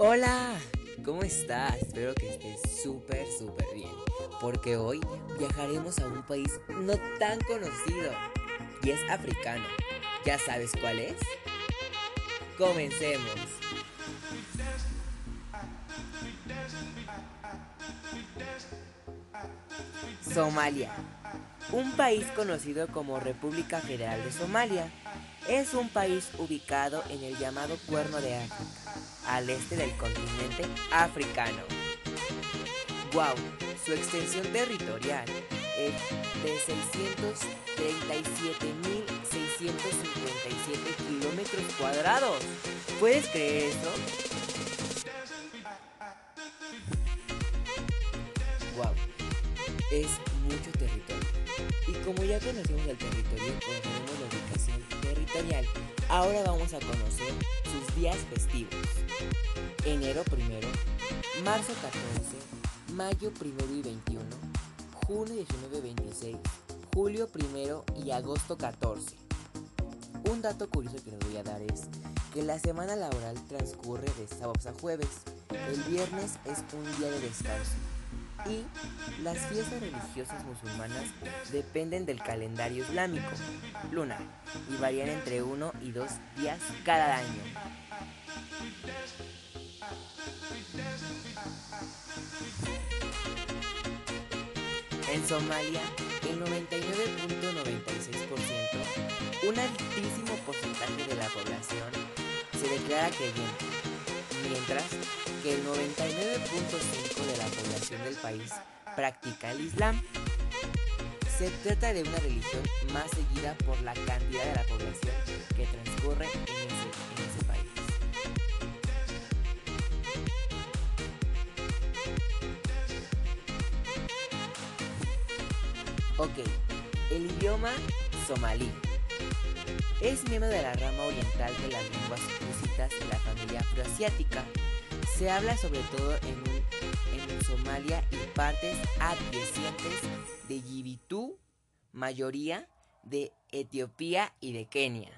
Hola, ¿cómo estás? Espero que estés súper, súper bien. Porque hoy viajaremos a un país no tan conocido. Y es africano. ¿Ya sabes cuál es? Comencemos. Somalia. Un país conocido como República Federal de Somalia. Es un país ubicado en el llamado Cuerno de África al este del continente africano. ¡Wow! Su extensión territorial es de 637.657 kilómetros cuadrados. ¿Puedes creer eso? ¡Wow! Es mucho territorio. Y como ya conocemos el territorio, conocemos la ubicación territorial, ahora vamos a conocer sus días festivos. Enero primero, marzo 14, mayo primero y 21, junio 19 y 26, julio primero y agosto 14. Un dato curioso que les voy a dar es que la semana laboral transcurre de sábados a jueves, el viernes es un día de descanso y las fiestas religiosas musulmanas dependen del calendario islámico, lunar, y varían entre uno y dos días cada año. En Somalia, el 99.96%, un altísimo porcentaje de la población se declara creyente, mientras que el 99.5% de la población del país practica el Islam. Se trata de una religión más seguida por la cantidad de la población que transcurre en ese, país. Ok, el idioma somalí. Es miembro de la rama oriental de las lenguas crucitas de la familia afroasiática. Se habla sobre todo en, Somalia y partes adyacentes de Yibitú, mayoría de Etiopía y de Kenia.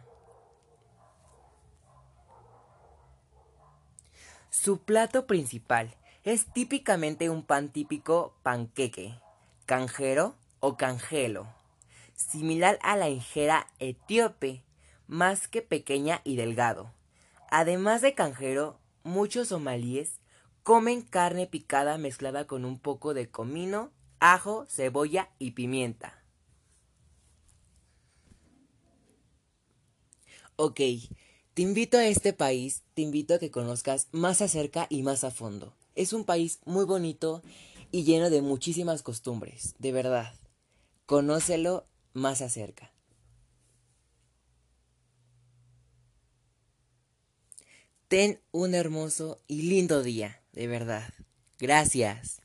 Su plato principal es típicamente un pan típico panqueque, canjero o cangelo, similar a la injera etíope, más que pequeña y delgado. Además de canjero, muchos somalíes comen carne picada mezclada con un poco de comino, ajo, cebolla y pimienta. Ok, te invito a este país, te invito a que conozcas más acerca y más a fondo. Es un país muy bonito y lleno de muchísimas costumbres, de verdad. Conócelo más acerca. Ten un hermoso y lindo día, de verdad. Gracias.